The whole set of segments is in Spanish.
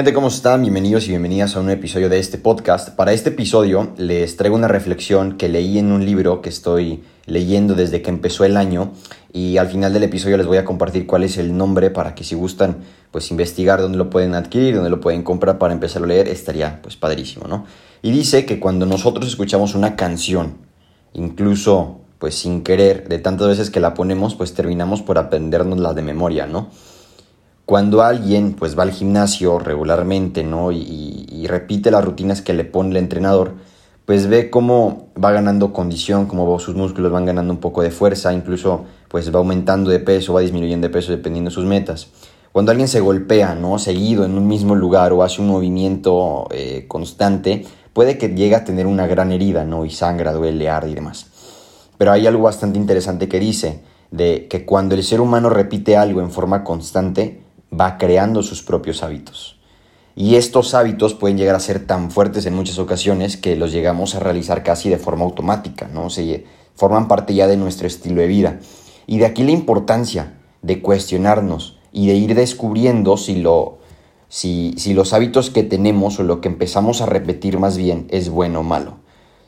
Gente, ¿cómo están? Bienvenidos y bienvenidas a un episodio de este podcast. Para este episodio les traigo una reflexión que leí en un libro que estoy leyendo desde que empezó el año y al final del episodio les voy a compartir cuál es el nombre para que si gustan pues investigar dónde lo pueden adquirir, dónde lo pueden comprar para empezar a leer, estaría pues padrísimo, ¿no? Y dice que cuando nosotros escuchamos una canción, incluso pues sin querer, de tantas veces que la ponemos, pues terminamos por aprendernos la de memoria, ¿no? Cuando alguien pues va al gimnasio regularmente, ¿no? Y, repite las rutinas que le pone el entrenador, pues ve cómo va ganando condición, cómo sus músculos van ganando un poco de fuerza, incluso pues va aumentando de peso, va disminuyendo de peso dependiendo de sus metas. Cuando alguien se golpea, ¿no? Seguido en un mismo lugar o hace un movimiento eh, constante, puede que llegue a tener una gran herida, ¿no? Y sangra, duele, arde y demás. Pero hay algo bastante interesante que dice, de que cuando el ser humano repite algo en forma constante, va creando sus propios hábitos. Y estos hábitos pueden llegar a ser tan fuertes en muchas ocasiones que los llegamos a realizar casi de forma automática, ¿no? Se forman parte ya de nuestro estilo de vida. Y de aquí la importancia de cuestionarnos y de ir descubriendo si, lo, si, si los hábitos que tenemos o lo que empezamos a repetir más bien es bueno o malo.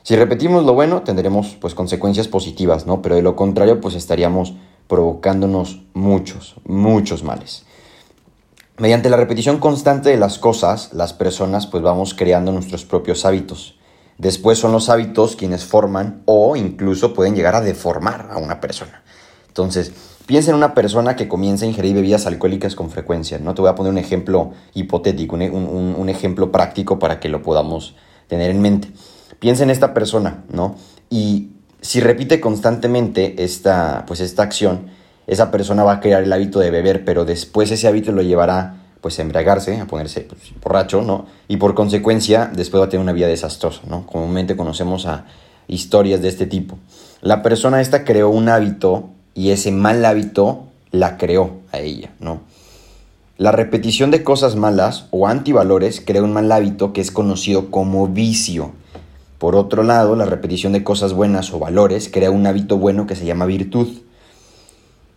Si repetimos lo bueno, tendremos pues consecuencias positivas, ¿no? Pero de lo contrario, pues estaríamos provocándonos muchos, muchos males. Mediante la repetición constante de las cosas, las personas pues vamos creando nuestros propios hábitos. Después son los hábitos quienes forman o incluso pueden llegar a deformar a una persona. Entonces, piensa en una persona que comienza a ingerir bebidas alcohólicas con frecuencia. No te voy a poner un ejemplo hipotético, un, ejemplo práctico para que lo podamos tener en mente. Piensa en esta persona, ¿no? Y si repite constantemente esta, pues esta acción, esa persona va a crear el hábito de beber, pero después ese hábito lo llevará pues a embriagarse, a ponerse pues, borracho, ¿no? Y por consecuencia después va a tener una vida desastrosa, ¿no? Comúnmente conocemos a historias de este tipo. La persona esta creó un hábito y ese mal hábito la creó a ella, ¿no? La repetición de cosas malas o antivalores crea un mal hábito que es conocido como vicio. Por otro lado, la repetición de cosas buenas o valores crea un hábito bueno que se llama virtud.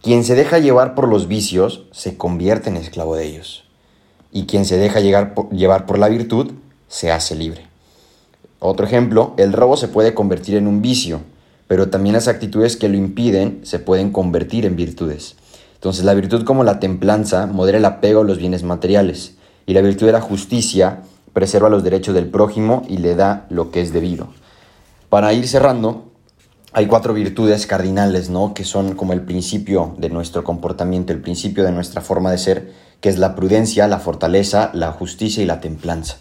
Quien se deja llevar por los vicios se convierte en esclavo de ellos. Y quien se deja llevar por la virtud se hace libre. Otro ejemplo, el robo se puede convertir en un vicio, pero también las actitudes que lo impiden se pueden convertir en virtudes. Entonces la virtud como la templanza modera el apego a los bienes materiales y la virtud de la justicia preserva los derechos del prójimo y le da lo que es debido. Para ir cerrando, hay cuatro virtudes cardinales, ¿no? Que son como el principio de nuestro comportamiento, el principio de nuestra forma de ser, que es la prudencia, la fortaleza, la justicia y la templanza.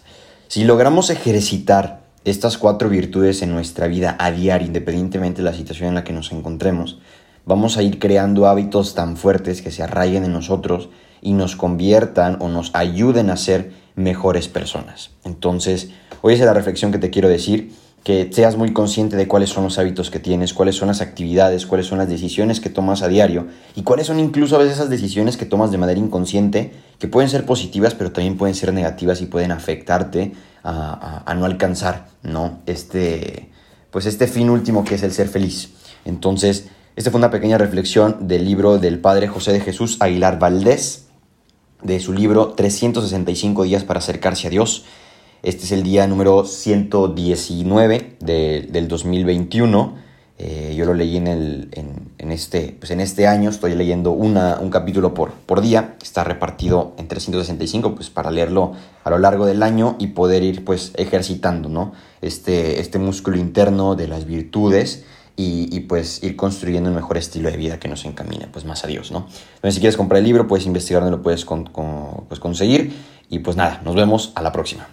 Si logramos ejercitar estas cuatro virtudes en nuestra vida a diario, independientemente de la situación en la que nos encontremos, vamos a ir creando hábitos tan fuertes que se arraiguen en nosotros y nos conviertan o nos ayuden a ser mejores personas. Entonces, hoy es la reflexión que te quiero decir que seas muy consciente de cuáles son los hábitos que tienes, cuáles son las actividades, cuáles son las decisiones que tomas a diario y cuáles son incluso a veces esas decisiones que tomas de manera inconsciente que pueden ser positivas pero también pueden ser negativas y pueden afectarte a, no alcanzar ¿no? Este, pues este fin último que es el ser feliz. Entonces, esta fue una pequeña reflexión del libro del padre José de Jesús Aguilar Valdés, de su libro 365 días para acercarse a Dios. Este es el día número 119 del 2021. Eh, yo lo leí en, el, en, este, pues en este año, estoy leyendo una, un capítulo por, por día, está repartido en 365, pues para leerlo a lo largo del año y poder ir pues ejercitando, ¿no? Este, este músculo interno de las virtudes y, pues ir construyendo un mejor estilo de vida que nos encamine pues más a Dios, ¿no? Entonces si quieres comprar el libro, puedes investigar dónde lo puedes pues, conseguir y pues nada, nos vemos a la próxima.